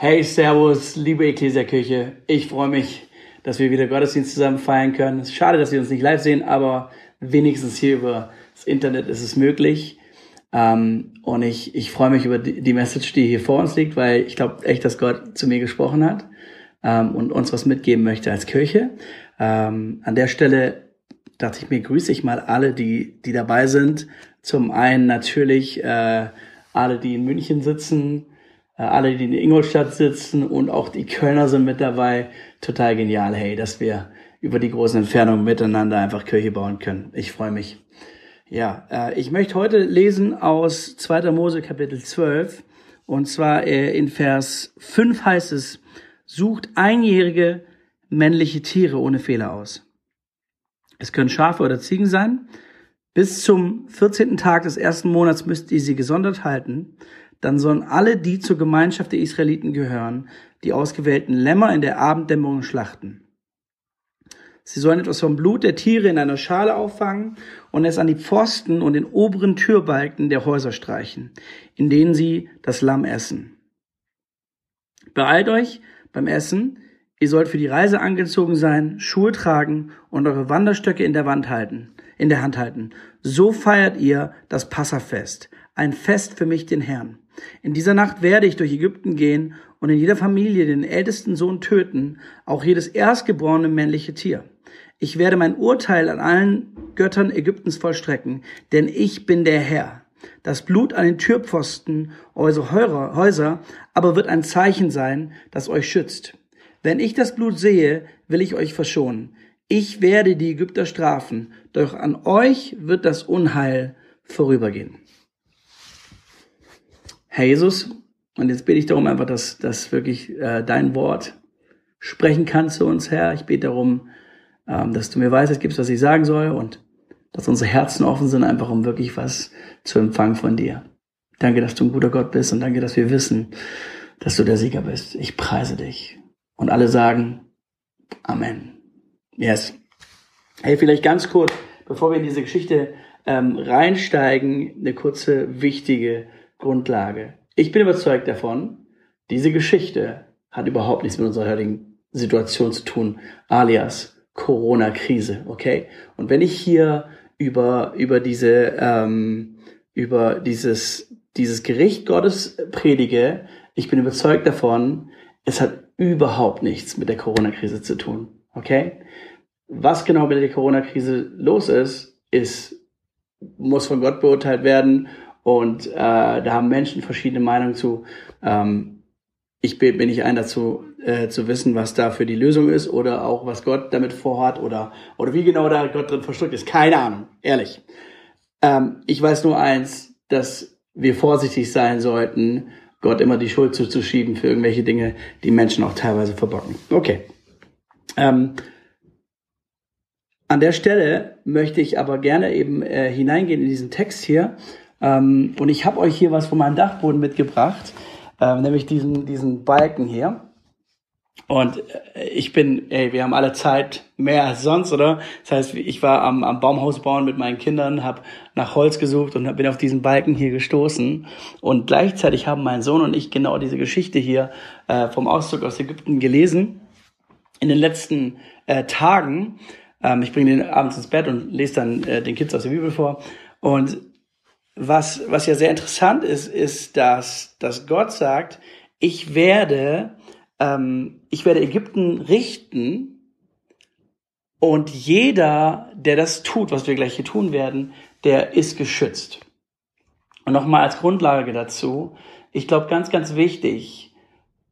Hey, Servus, liebe Ekklesiakirche. Ich freue mich, dass wir wieder Gottesdienst zusammen feiern können. Es ist schade, dass wir uns nicht live sehen, aber wenigstens hier über das Internet ist es möglich. Ähm, und ich, ich freue mich über die, Message, die hier vor uns liegt, weil ich glaube echt, dass Gott zu mir gesprochen hat ähm, und uns was mitgeben möchte als Kirche. Ähm, an der Stelle dachte ich mir, grüße ich mal alle, die, die dabei sind. Zum einen natürlich äh, alle, die in München sitzen, alle, die in Ingolstadt sitzen und auch die Kölner sind mit dabei. Total genial, hey, dass wir über die großen Entfernungen miteinander einfach Kirche bauen können. Ich freue mich. Ja, äh, ich möchte heute lesen aus 2. Mose Kapitel 12 und zwar äh, in Vers 5 heißt es, sucht einjährige männliche Tiere ohne Fehler aus. Es können Schafe oder Ziegen sein. Bis zum 14. Tag des ersten Monats müsst ihr sie gesondert halten dann sollen alle, die zur Gemeinschaft der Israeliten gehören, die ausgewählten Lämmer in der Abenddämmerung schlachten. Sie sollen etwas vom Blut der Tiere in einer Schale auffangen und es an die Pfosten und den oberen Türbalken der Häuser streichen, in denen sie das Lamm essen. Beeilt euch beim Essen, ihr sollt für die Reise angezogen sein, Schuhe tragen und eure Wanderstöcke in der Wand halten, in der Hand halten. So feiert ihr das Passafest, ein Fest für mich, den Herrn. In dieser Nacht werde ich durch Ägypten gehen und in jeder Familie den ältesten Sohn töten, auch jedes erstgeborene männliche Tier. Ich werde mein Urteil an allen Göttern Ägyptens vollstrecken, denn ich bin der Herr. Das Blut an den Türpfosten eurer Häuser aber wird ein Zeichen sein, das euch schützt. Wenn ich das Blut sehe, will ich euch verschonen. Ich werde die Ägypter strafen, doch an euch wird das Unheil vorübergehen. Herr Jesus, und jetzt bete ich darum einfach, dass, dass wirklich äh, dein Wort sprechen kann zu uns, Herr. Ich bete darum, ähm, dass du mir Weisheit gibst, was ich sagen soll und dass unsere Herzen offen sind, einfach um wirklich was zu empfangen von dir. Danke, dass du ein guter Gott bist und danke, dass wir wissen, dass du der Sieger bist. Ich preise dich. Und alle sagen Amen. Yes. Hey, vielleicht ganz kurz, bevor wir in diese Geschichte ähm, reinsteigen, eine kurze, wichtige Grundlage. Ich bin überzeugt davon, diese Geschichte hat überhaupt nichts mit unserer heutigen Situation zu tun, alias Corona-Krise, okay? Und wenn ich hier über, über diese, ähm, über dieses, dieses Gericht Gottes predige, ich bin überzeugt davon, es hat überhaupt nichts mit der Corona-Krise zu tun, okay? Was genau mit der Corona-Krise los ist, ist, muss von Gott beurteilt werden und äh, da haben Menschen verschiedene Meinungen zu. Ähm, ich bin nicht ein dazu, äh, zu wissen, was da für die Lösung ist oder auch was Gott damit vorhat oder, oder wie genau da Gott drin verstrickt ist. Keine Ahnung, ehrlich. Ähm, ich weiß nur eins, dass wir vorsichtig sein sollten, Gott immer die Schuld zuzuschieben für irgendwelche Dinge, die Menschen auch teilweise verbocken. Okay. Ähm, an der Stelle möchte ich aber gerne eben äh, hineingehen in diesen Text hier ähm, und ich habe euch hier was von meinem Dachboden mitgebracht, ähm, nämlich diesen, diesen Balken hier. Und äh, ich bin, ey, wir haben alle Zeit mehr als sonst, oder? Das heißt, ich war am, am Baumhaus bauen mit meinen Kindern, habe nach Holz gesucht und bin auf diesen Balken hier gestoßen. Und gleichzeitig haben mein Sohn und ich genau diese Geschichte hier äh, vom Auszug aus Ägypten gelesen. In den letzten äh, Tagen. Ähm, ich bringe den abends ins Bett und lese dann äh, den Kids aus der Bibel vor. Und was, was ja sehr interessant ist, ist, dass, dass Gott sagt, ich werde, ähm, ich werde Ägypten richten und jeder, der das tut, was wir gleich hier tun werden, der ist geschützt. Und nochmal als Grundlage dazu, ich glaube ganz, ganz wichtig,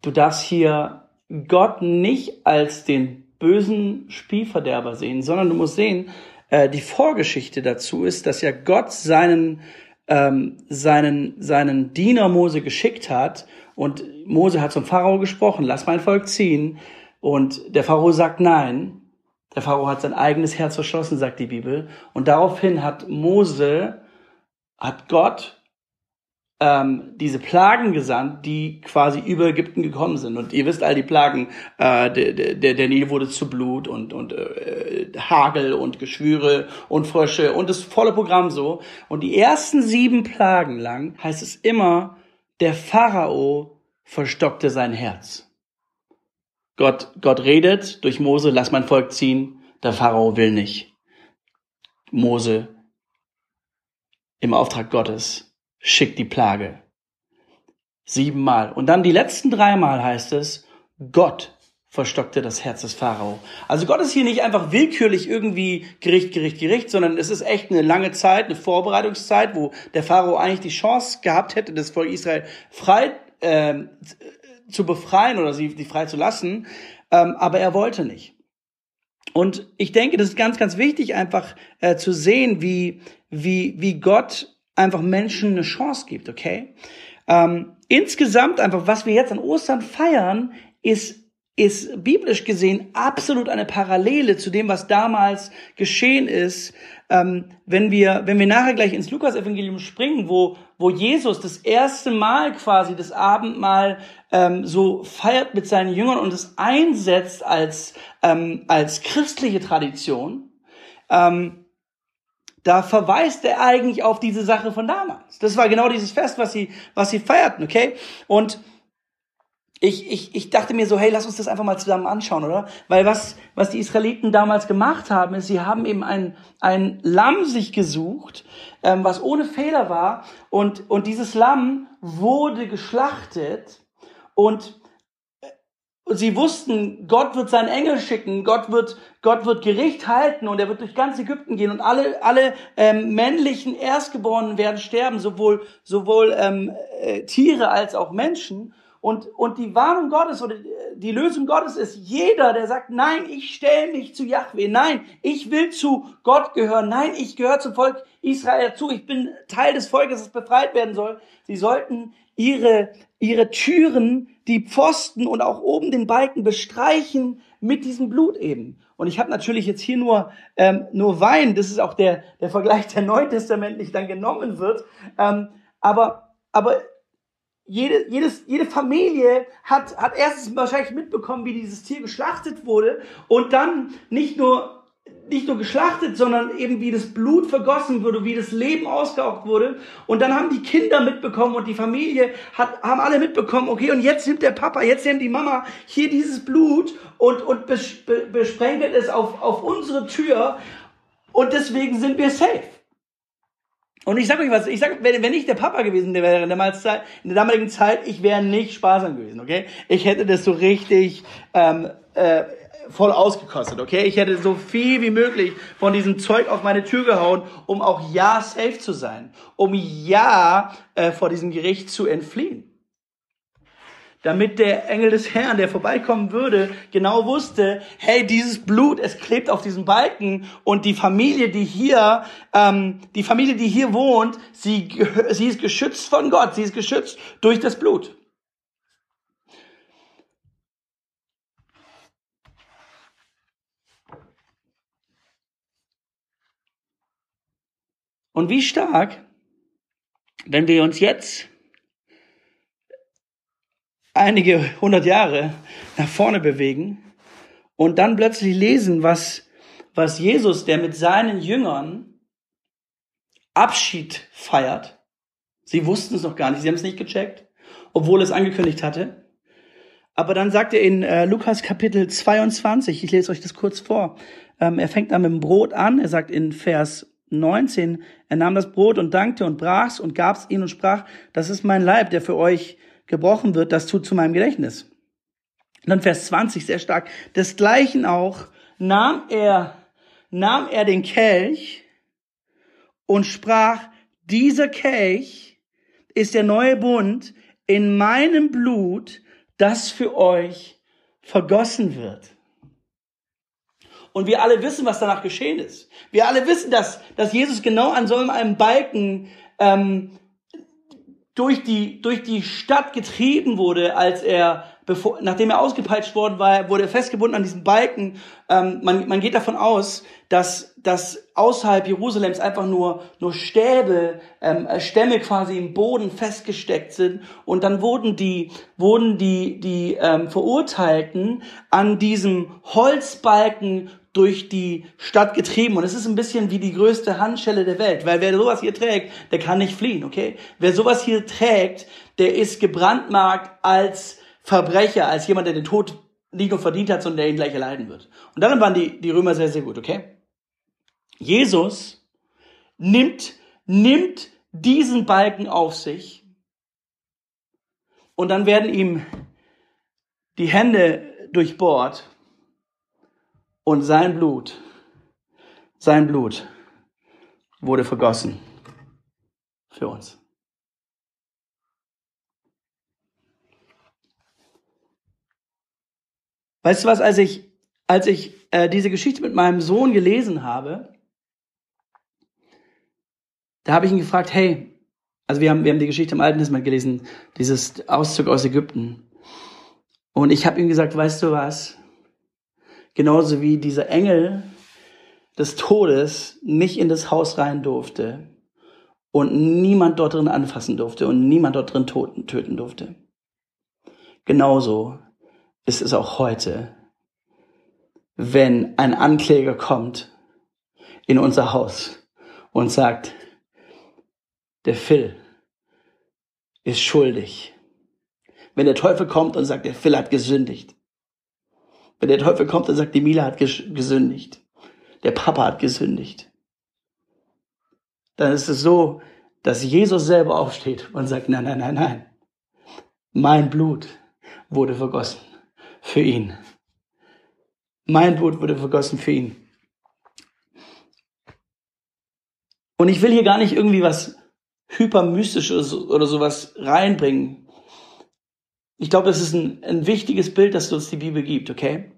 du darfst hier Gott nicht als den bösen Spielverderber sehen, sondern du musst sehen, äh, die Vorgeschichte dazu ist, dass ja Gott seinen ähm, seinen, seinen Diener Mose geschickt hat und Mose hat zum Pharao gesprochen, lass mein Volk ziehen und der Pharao sagt nein. Der Pharao hat sein eigenes Herz verschlossen, sagt die Bibel. Und daraufhin hat Mose, hat Gott ähm, diese Plagen gesandt, die quasi über Ägypten gekommen sind. Und ihr wisst all die Plagen, äh, der, der, der Nil wurde zu Blut und, und äh, Hagel und Geschwüre und Frösche und das volle Programm so. Und die ersten sieben Plagen lang heißt es immer, der Pharao verstockte sein Herz. Gott, Gott redet durch Mose, lass mein Volk ziehen, der Pharao will nicht. Mose im Auftrag Gottes schickt die Plage. Siebenmal. Und dann die letzten dreimal heißt es, Gott verstockte das Herz des Pharao. Also Gott ist hier nicht einfach willkürlich irgendwie Gericht, Gericht, Gericht, sondern es ist echt eine lange Zeit, eine Vorbereitungszeit, wo der Pharao eigentlich die Chance gehabt hätte, das Volk Israel frei äh, zu befreien oder sie die frei zu lassen, ähm, aber er wollte nicht. Und ich denke, das ist ganz, ganz wichtig, einfach äh, zu sehen, wie, wie, wie Gott einfach Menschen eine Chance gibt, okay? Ähm, insgesamt einfach, was wir jetzt an Ostern feiern, ist ist biblisch gesehen absolut eine Parallele zu dem, was damals geschehen ist, ähm, wenn wir wenn wir nachher gleich ins Lukas-Evangelium springen, wo wo Jesus das erste Mal quasi das Abendmahl ähm, so feiert mit seinen Jüngern und es einsetzt als ähm, als christliche Tradition. Ähm, da verweist er eigentlich auf diese Sache von damals. Das war genau dieses Fest, was sie, was sie feierten, okay? Und ich, ich, ich dachte mir so, hey, lass uns das einfach mal zusammen anschauen, oder? Weil was, was die Israeliten damals gemacht haben, ist, sie haben eben ein, ein Lamm sich gesucht, ähm, was ohne Fehler war. Und, und dieses Lamm wurde geschlachtet und und sie wussten, Gott wird seinen Engel schicken, Gott wird, Gott wird Gericht halten und er wird durch ganz Ägypten gehen und alle, alle ähm, männlichen Erstgeborenen werden sterben, sowohl, sowohl ähm, äh, Tiere als auch Menschen. Und, und die Warnung Gottes oder die Lösung Gottes ist jeder, der sagt, nein, ich stelle mich zu Yahweh, nein, ich will zu Gott gehören, nein, ich gehöre zum Volk Israel dazu, ich bin Teil des Volkes, das befreit werden soll. Sie sollten ihre, ihre Türen die Pfosten und auch oben den Balken bestreichen mit diesem Blut eben. Und ich habe natürlich jetzt hier nur, ähm, nur Wein, das ist auch der, der Vergleich, der neutestamentlich dann genommen wird. Ähm, aber, aber jede, jedes, jede Familie hat, hat erstens wahrscheinlich mitbekommen, wie dieses Tier geschlachtet wurde und dann nicht nur nicht nur geschlachtet, sondern eben wie das Blut vergossen wurde, wie das Leben ausgeaugt wurde. Und dann haben die Kinder mitbekommen und die Familie hat, haben alle mitbekommen, okay, und jetzt nimmt der Papa, jetzt nimmt die Mama hier dieses Blut und, und bes, be, besprenkelt es auf, auf unsere Tür. Und deswegen sind wir safe. Und ich sag euch was, ich sag, wenn, wenn ich der Papa gewesen wäre in der, Zeit, in der damaligen Zeit, ich wäre nicht sparsam gewesen, okay? Ich hätte das so richtig ähm, äh, voll ausgekostet, okay? Ich hätte so viel wie möglich von diesem Zeug auf meine Tür gehauen, um auch ja safe zu sein, um ja äh, vor diesem Gericht zu entfliehen. Damit der Engel des Herrn, der vorbeikommen würde, genau wusste, hey, dieses Blut, es klebt auf diesem Balken und die Familie, die hier, ähm, die Familie, die hier wohnt, sie, sie ist geschützt von Gott, sie ist geschützt durch das Blut. Und wie stark, wenn wir uns jetzt einige hundert Jahre nach vorne bewegen und dann plötzlich lesen, was, was Jesus, der mit seinen Jüngern Abschied feiert. Sie wussten es noch gar nicht, sie haben es nicht gecheckt, obwohl es angekündigt hatte. Aber dann sagt er in äh, Lukas Kapitel 22, ich lese euch das kurz vor, ähm, er fängt dann mit dem Brot an, er sagt in Vers 19, er nahm das Brot und dankte und brach's und gab's ihnen und sprach, das ist mein Leib, der für euch gebrochen wird, das tut zu meinem Gedächtnis. Und dann Vers 20, sehr stark. Desgleichen auch nahm er, nahm er den Kelch und sprach, dieser Kelch ist der neue Bund in meinem Blut, das für euch vergossen wird. Und wir alle wissen, was danach geschehen ist. Wir alle wissen, dass, dass Jesus genau an so einem Balken ähm, durch, die, durch die Stadt getrieben wurde, als er, bevor, nachdem er ausgepeitscht worden war, wurde er festgebunden an diesem Balken. Ähm, man, man geht davon aus, dass, dass außerhalb Jerusalems einfach nur, nur Stäbe, ähm, Stämme quasi im Boden festgesteckt sind. Und dann wurden die, wurden die, die ähm, Verurteilten an diesem Holzbalken durch die Stadt getrieben und es ist ein bisschen wie die größte Handschelle der Welt, weil wer sowas hier trägt, der kann nicht fliehen, okay? Wer sowas hier trägt, der ist gebrandmarkt als Verbrecher, als jemand, der den Tod nicht nur verdient hat, sondern der ihn gleich erleiden wird. Und darin waren die, die Römer sehr, sehr gut, okay? Jesus nimmt, nimmt diesen Balken auf sich und dann werden ihm die Hände durchbohrt und sein Blut, sein Blut wurde vergossen für uns. Weißt du was, als ich, als ich äh, diese Geschichte mit meinem Sohn gelesen habe, da habe ich ihn gefragt, hey, also wir haben, wir haben die Geschichte im Alten Testament gelesen, dieses Auszug aus Ägypten. Und ich habe ihm gesagt, weißt du was? Genauso wie dieser Engel des Todes nicht in das Haus rein durfte und niemand dort drin anfassen durfte und niemand dort drin töten durfte. Genauso ist es auch heute, wenn ein Ankläger kommt in unser Haus und sagt, der Phil ist schuldig. Wenn der Teufel kommt und sagt, der Phil hat gesündigt, wenn der Teufel kommt und sagt, die Mila hat gesündigt, der Papa hat gesündigt, dann ist es so, dass Jesus selber aufsteht und sagt, nein, nein, nein, nein, mein Blut wurde vergossen für ihn. Mein Blut wurde vergossen für ihn. Und ich will hier gar nicht irgendwie was hypermystisches oder sowas reinbringen. Ich glaube, das ist ein, ein wichtiges Bild, das uns die Bibel gibt, okay?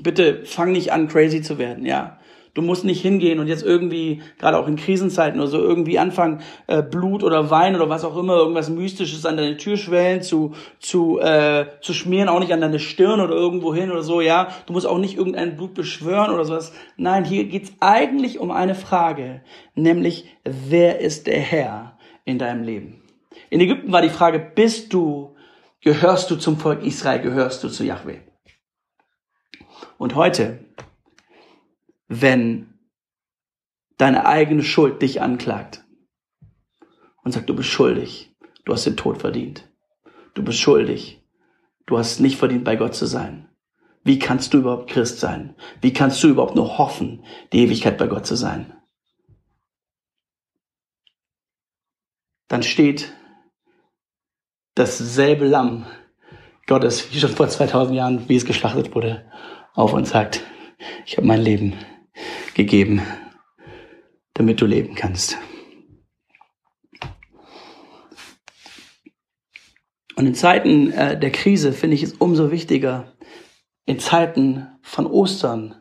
Bitte fang nicht an, crazy zu werden, ja. Du musst nicht hingehen und jetzt irgendwie, gerade auch in Krisenzeiten oder so, irgendwie anfangen, äh, Blut oder Wein oder was auch immer, irgendwas Mystisches an deine Türschwellen zu, zu, äh, zu schmieren, auch nicht an deine Stirn oder irgendwo hin oder so, ja. Du musst auch nicht irgendein Blut beschwören oder sowas. Nein, hier geht's eigentlich um eine Frage, nämlich, wer ist der Herr in deinem Leben? In Ägypten war die Frage, bist du Gehörst du zum Volk Israel? Gehörst du zu Yahweh? Und heute, wenn deine eigene Schuld dich anklagt und sagt, du bist schuldig, du hast den Tod verdient, du bist schuldig, du hast nicht verdient, bei Gott zu sein. Wie kannst du überhaupt Christ sein? Wie kannst du überhaupt nur hoffen, die Ewigkeit bei Gott zu sein? Dann steht dasselbe Lamm Gottes, wie schon vor 2000 Jahren, wie es geschlachtet wurde, auf und sagt, ich habe mein Leben gegeben, damit du leben kannst. Und in Zeiten äh, der Krise finde ich es umso wichtiger, in Zeiten von Ostern,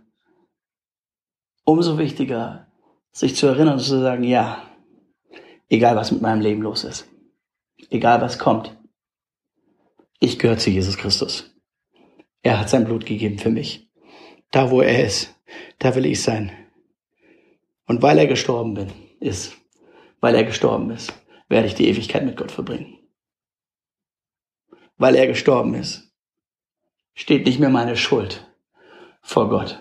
umso wichtiger, sich zu erinnern und zu sagen, ja, egal was mit meinem Leben los ist, egal was kommt, ich gehöre zu Jesus Christus. Er hat sein Blut gegeben für mich. Da, wo er ist, da will ich sein. Und weil er gestorben bin, ist, weil er gestorben ist, werde ich die Ewigkeit mit Gott verbringen. Weil er gestorben ist, steht nicht mehr meine Schuld vor Gott,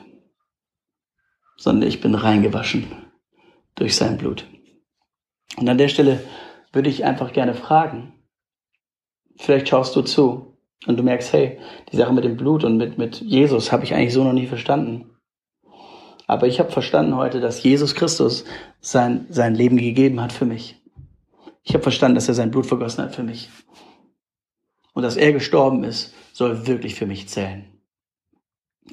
sondern ich bin reingewaschen durch sein Blut. Und an der Stelle würde ich einfach gerne fragen, Vielleicht schaust du zu und du merkst, hey, die Sache mit dem Blut und mit, mit Jesus habe ich eigentlich so noch nie verstanden. Aber ich habe verstanden heute, dass Jesus Christus sein, sein Leben gegeben hat für mich. Ich habe verstanden, dass er sein Blut vergossen hat für mich. Und dass er gestorben ist, soll wirklich für mich zählen.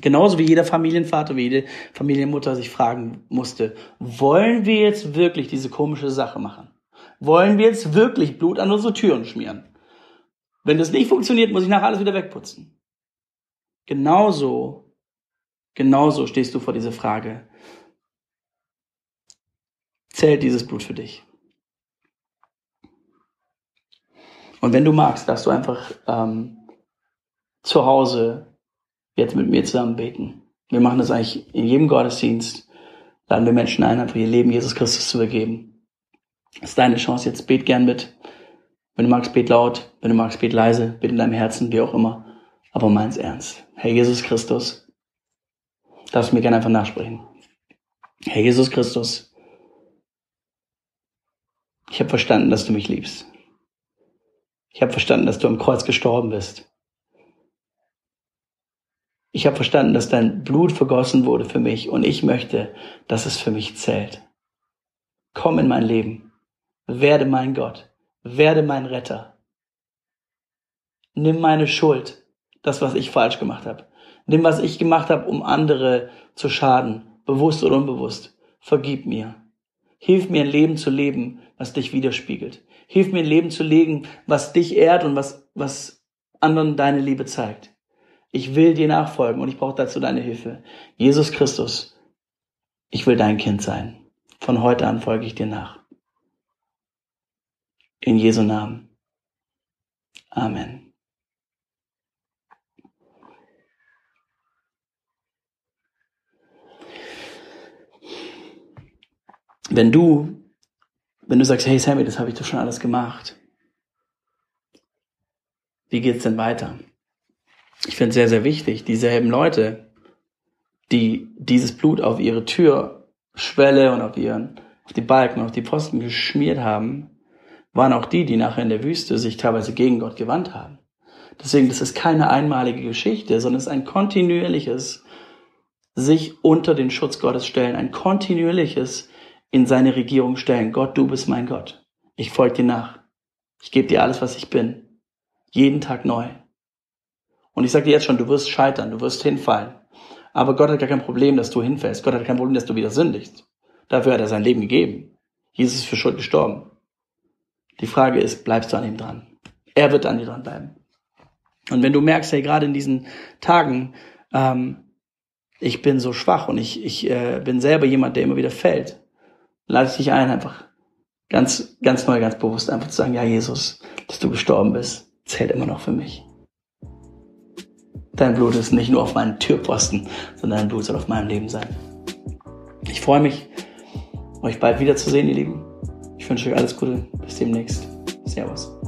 Genauso wie jeder Familienvater, wie jede Familienmutter sich fragen musste, wollen wir jetzt wirklich diese komische Sache machen? Wollen wir jetzt wirklich Blut an unsere Türen schmieren? Wenn das nicht funktioniert, muss ich nachher alles wieder wegputzen. Genauso, genauso stehst du vor dieser Frage. Zählt dieses Blut für dich? Und wenn du magst, darfst du einfach ähm, zu Hause jetzt mit mir zusammen beten. Wir machen das eigentlich in jedem Gottesdienst. Laden wir Menschen ein, einfach ihr Leben Jesus Christus zu übergeben. Das ist deine Chance. Jetzt bet gern mit. Wenn du magst, bet laut, wenn du magst, bet leise, bet in deinem Herzen, wie auch immer. Aber meins ernst. Herr Jesus Christus, Darfst du mir gerne einfach nachsprechen. Herr Jesus Christus, ich habe verstanden, dass du mich liebst. Ich habe verstanden, dass du am Kreuz gestorben bist. Ich habe verstanden, dass dein Blut vergossen wurde für mich und ich möchte, dass es für mich zählt. Komm in mein Leben. Werde mein Gott. Werde mein Retter. Nimm meine Schuld, das, was ich falsch gemacht habe. Nimm, was ich gemacht habe, um andere zu schaden, bewusst oder unbewusst. Vergib mir. Hilf mir ein Leben zu leben, was dich widerspiegelt. Hilf mir ein Leben zu leben, was dich ehrt und was, was anderen deine Liebe zeigt. Ich will dir nachfolgen und ich brauche dazu deine Hilfe. Jesus Christus, ich will dein Kind sein. Von heute an folge ich dir nach. In Jesu Namen. Amen. Wenn du, wenn du sagst, hey Sammy, das habe ich doch schon alles gemacht. Wie geht's denn weiter? ich finde es sehr, sehr wichtig, dieselben Leute, die dieses Blut auf ihre Türschwelle und auf ihren, auf die Balken, auf die Pfosten geschmiert haben, waren auch die, die nachher in der Wüste sich teilweise gegen Gott gewandt haben. Deswegen, das ist keine einmalige Geschichte, sondern es ist ein kontinuierliches sich unter den Schutz Gottes stellen, ein kontinuierliches in seine Regierung stellen. Gott, du bist mein Gott. Ich folge dir nach. Ich gebe dir alles, was ich bin. Jeden Tag neu. Und ich sage dir jetzt schon, du wirst scheitern, du wirst hinfallen. Aber Gott hat gar kein Problem, dass du hinfällst. Gott hat kein Problem, dass du wieder sündigst. Dafür hat er sein Leben gegeben. Jesus ist für Schuld gestorben. Die Frage ist, bleibst du an ihm dran? Er wird an dir dran bleiben. Und wenn du merkst, hey, gerade in diesen Tagen, ähm, ich bin so schwach und ich, ich äh, bin selber jemand, der immer wieder fällt, lade ich dich ein, einfach ganz, ganz neu, ganz bewusst einfach zu sagen, ja, Jesus, dass du gestorben bist, zählt immer noch für mich. Dein Blut ist nicht nur auf meinen Türposten, sondern dein Blut soll auf meinem Leben sein. Ich freue mich, euch bald wiederzusehen, ihr Lieben. Ich wünsche euch alles Gute. Bis demnächst. Servus.